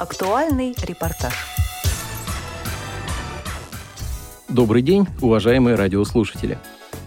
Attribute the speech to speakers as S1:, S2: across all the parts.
S1: Актуальный репортаж.
S2: Добрый день, уважаемые радиослушатели.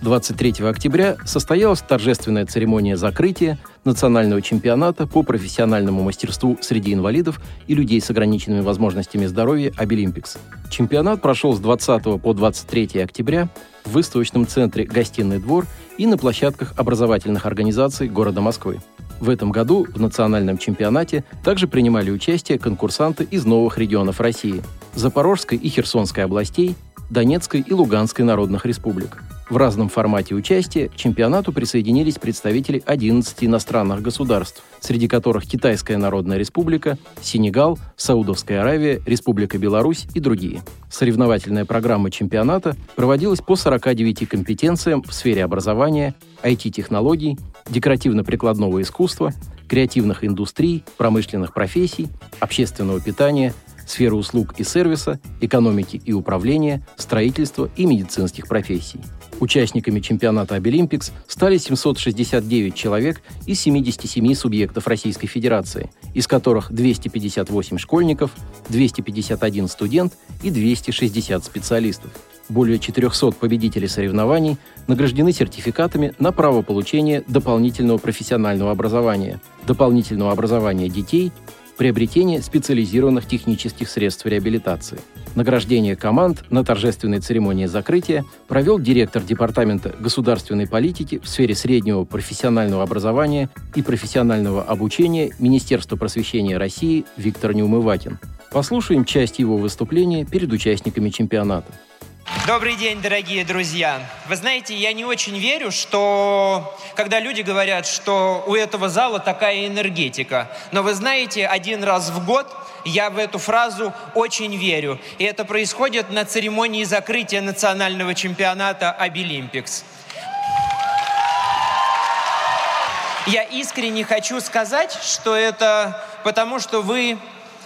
S2: 23 октября состоялась торжественная церемония закрытия национального чемпионата по профессиональному мастерству среди инвалидов и людей с ограниченными возможностями здоровья «Обилимпикс». Чемпионат прошел с 20 по 23 октября в выставочном центре «Гостиный двор» и на площадках образовательных организаций города Москвы. В этом году в национальном чемпионате также принимали участие конкурсанты из новых регионов России – Запорожской и Херсонской областей, Донецкой и Луганской народных республик. В разном формате участия к чемпионату присоединились представители 11 иностранных государств, среди которых Китайская Народная Республика, Сенегал, Саудовская Аравия, Республика Беларусь и другие. Соревновательная программа чемпионата проводилась по 49 компетенциям в сфере образования, IT-технологий, декоративно-прикладного искусства, креативных индустрий, промышленных профессий, общественного питания, сферы услуг и сервиса, экономики и управления, строительства и медицинских профессий. Участниками чемпионата Обилимпикс стали 769 человек из 77 субъектов Российской Федерации, из которых 258 школьников, 251 студент и 260 специалистов. Более 400 победителей соревнований награждены сертификатами на право получения дополнительного профессионального образования, дополнительного образования детей приобретение специализированных технических средств реабилитации. Награждение команд на торжественной церемонии закрытия провел директор Департамента государственной политики в сфере среднего профессионального образования и профессионального обучения Министерства просвещения России Виктор Неумывакин. Послушаем часть его выступления перед участниками чемпионата.
S3: Добрый день, дорогие друзья. Вы знаете, я не очень верю, что когда люди говорят, что у этого зала такая энергетика. Но вы знаете, один раз в год я в эту фразу очень верю. И это происходит на церемонии закрытия национального чемпионата Обилимпикс. Я искренне хочу сказать, что это потому, что вы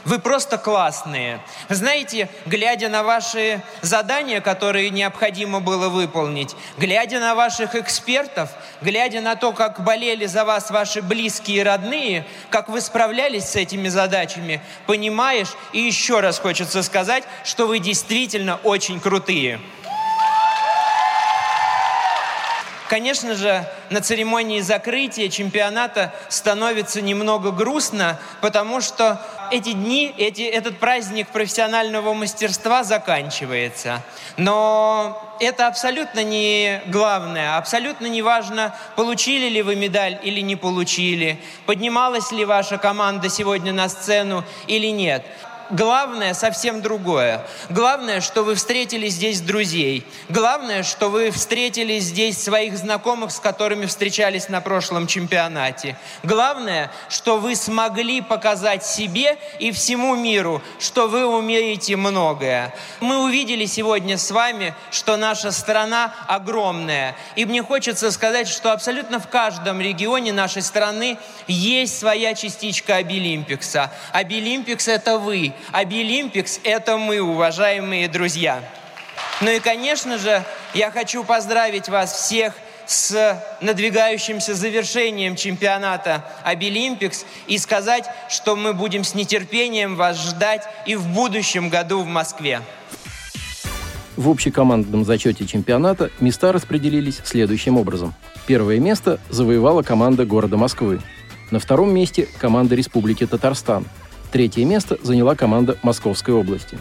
S3: вы просто классные. Знаете, глядя на ваши задания, которые необходимо было выполнить, глядя на ваших экспертов, глядя на то, как болели за вас ваши близкие и родные, как вы справлялись с этими задачами, понимаешь, и еще раз хочется сказать, что вы действительно очень крутые. Конечно же, на церемонии закрытия чемпионата становится немного грустно, потому что эти дни, эти, этот праздник профессионального мастерства заканчивается. Но это абсолютно не главное, абсолютно не важно, получили ли вы медаль или не получили, поднималась ли ваша команда сегодня на сцену или нет главное совсем другое. Главное, что вы встретили здесь друзей. Главное, что вы встретили здесь своих знакомых, с которыми встречались на прошлом чемпионате. Главное, что вы смогли показать себе и всему миру, что вы умеете многое. Мы увидели сегодня с вами, что наша страна огромная. И мне хочется сказать, что абсолютно в каждом регионе нашей страны есть своя частичка Обилимпикса. Обилимпикс – это вы. Абилимпикс – это мы, уважаемые друзья. Ну и, конечно же, я хочу поздравить вас всех с надвигающимся завершением чемпионата Обилимпикс и сказать, что мы будем с нетерпением вас ждать и в будущем году в Москве.
S2: В общекомандном зачете чемпионата места распределились следующим образом. Первое место завоевала команда города Москвы. На втором месте – команда Республики Татарстан – Третье место заняла команда Московской области.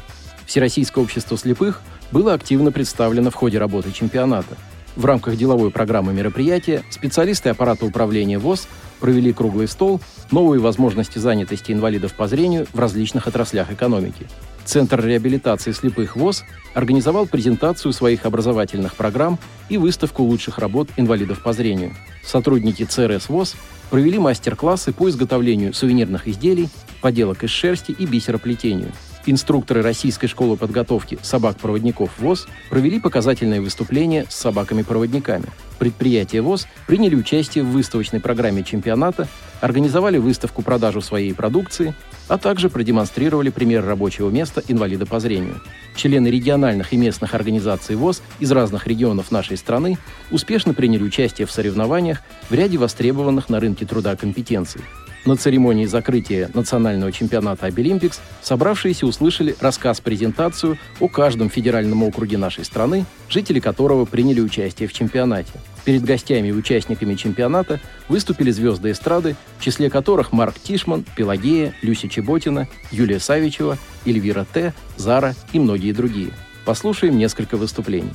S2: Всероссийское общество слепых было активно представлено в ходе работы чемпионата. В рамках деловой программы мероприятия специалисты аппарата управления ВОЗ провели круглый стол «Новые возможности занятости инвалидов по зрению в различных отраслях экономики». Центр реабилитации слепых ВОЗ организовал презентацию своих образовательных программ и выставку лучших работ инвалидов по зрению. Сотрудники ЦРС ВОЗ провели мастер-классы по изготовлению сувенирных изделий, поделок из шерсти и бисероплетению. Инструкторы Российской школы подготовки собак-проводников ВОЗ провели показательное выступление с собаками-проводниками. Предприятия ВОЗ приняли участие в выставочной программе чемпионата, организовали выставку-продажу своей продукции, а также продемонстрировали пример рабочего места инвалида по зрению. Члены региональных и местных организаций ВОЗ из разных регионов нашей страны успешно приняли участие в соревнованиях в ряде востребованных на рынке труда компетенций.
S4: На церемонии закрытия национального чемпионата Обилимпикс собравшиеся услышали рассказ-презентацию о каждом федеральном округе нашей страны, жители которого приняли участие в чемпионате. Перед гостями и участниками чемпионата выступили звезды эстрады, в числе которых Марк Тишман, Пелагея, Люся Чеботина, Юлия Савичева, Эльвира Т., Зара и многие другие. Послушаем несколько выступлений.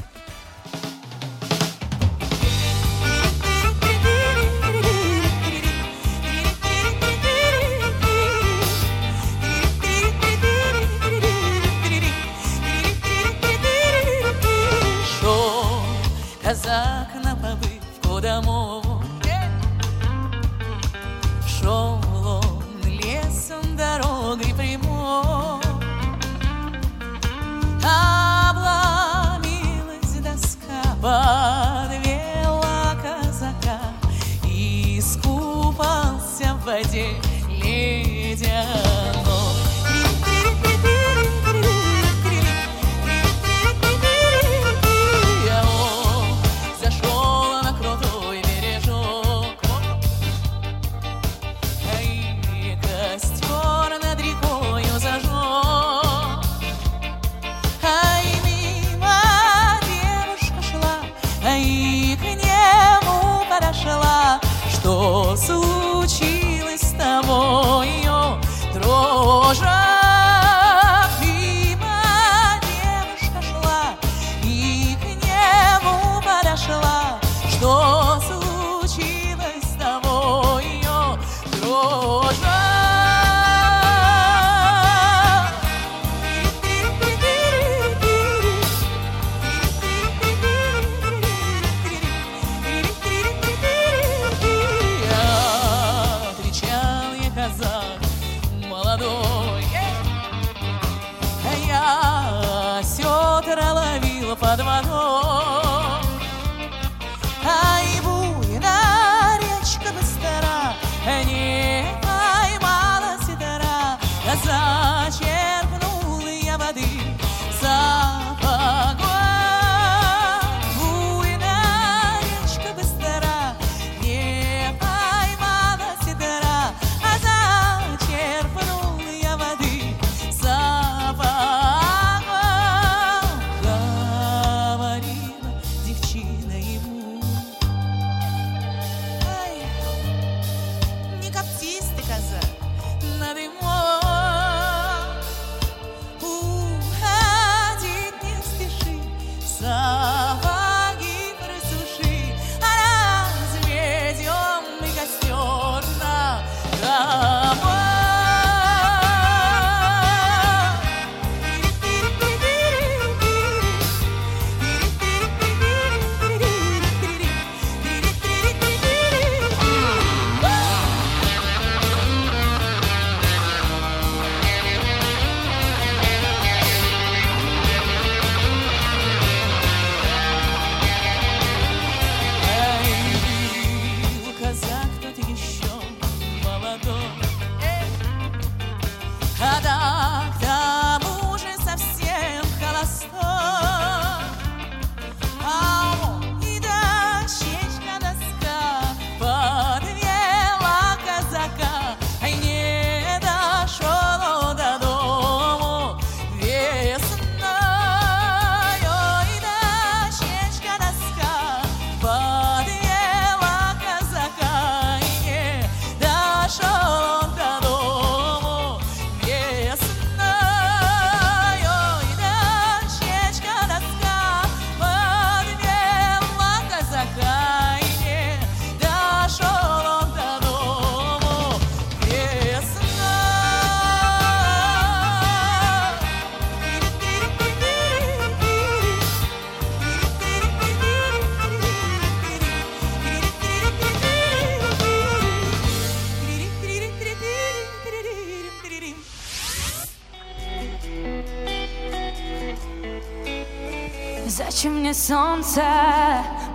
S5: Солнце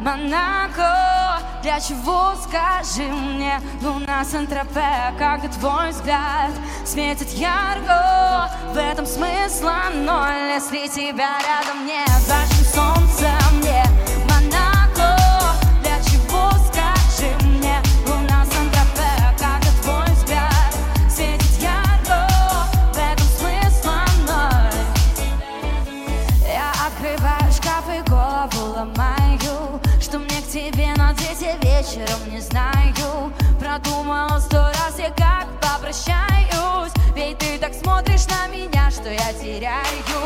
S5: Монако Для чего, скажи мне, луна Сан-Тропе Как твой взгляд светит ярко. В этом смысла ноль, если тебя рядом нет Зачем солнце вечером не знаю. Продумал сто раз я как попрощаюсь. Ведь ты так смотришь на меня, что я теряю.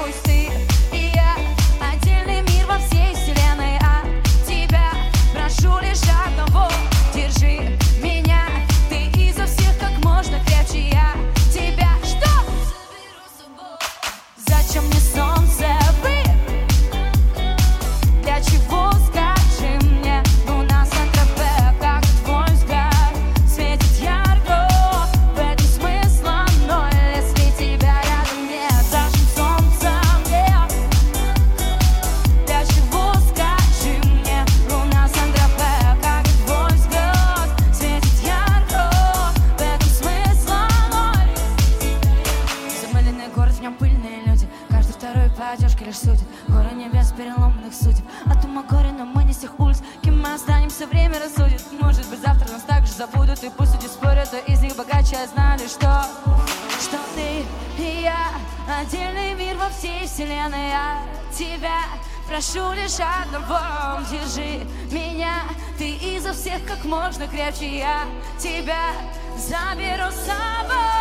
S5: знали, что, что ты и я Отдельный мир во всей вселенной. Я тебя прошу лишь одного Держи меня, ты изо всех как можно крепче. Я тебя заберу с собой.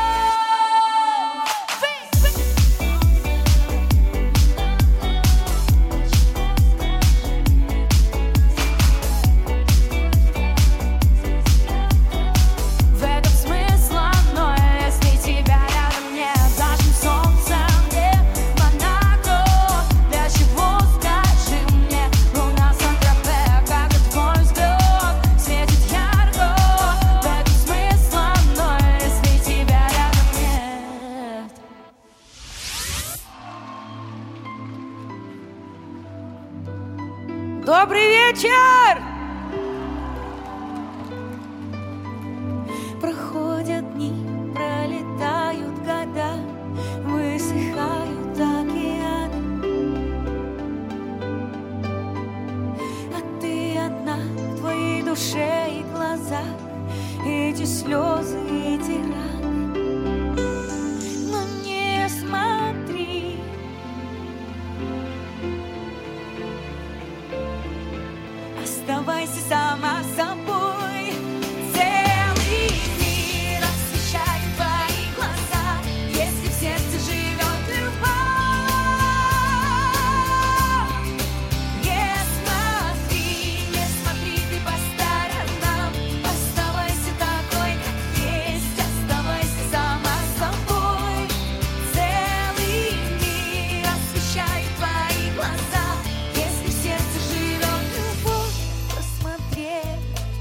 S5: проходит.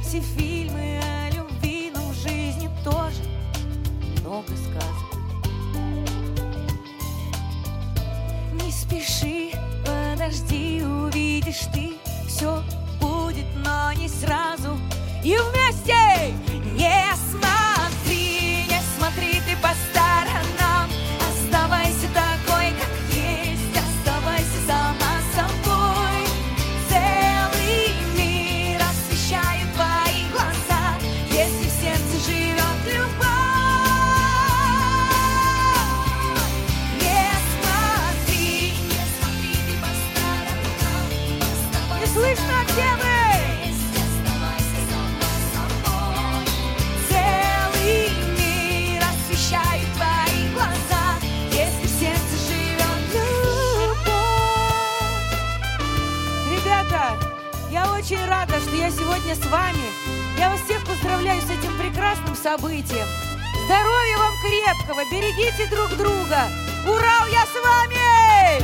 S5: эти фильмы о любви, но в жизни тоже много сказок. Не спеши, подожди, увидишь ты, все будет, но не сразу. И вместе!
S6: рада, что я сегодня с вами. Я вас всех поздравляю с этим прекрасным событием. Здоровья вам крепкого, берегите друг друга. Ура, я с вами!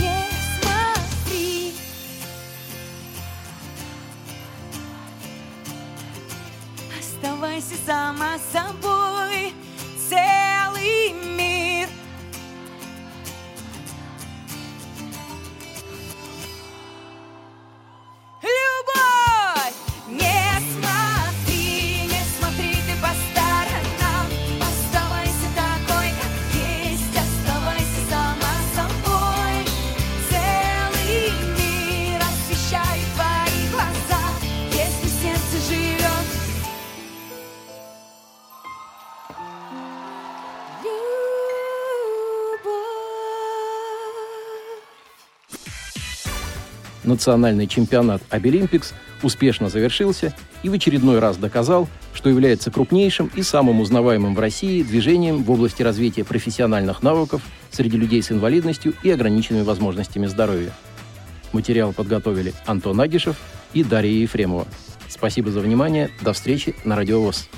S5: Не смотри, оставайся сама собой целый
S2: национальный чемпионат Обилимпикс успешно завершился и в очередной раз доказал, что является крупнейшим и самым узнаваемым в России движением в области развития профессиональных навыков среди людей с инвалидностью и ограниченными возможностями здоровья. Материал подготовили Антон Агишев и Дарья Ефремова. Спасибо за внимание. До встречи на Радио ВОЗ.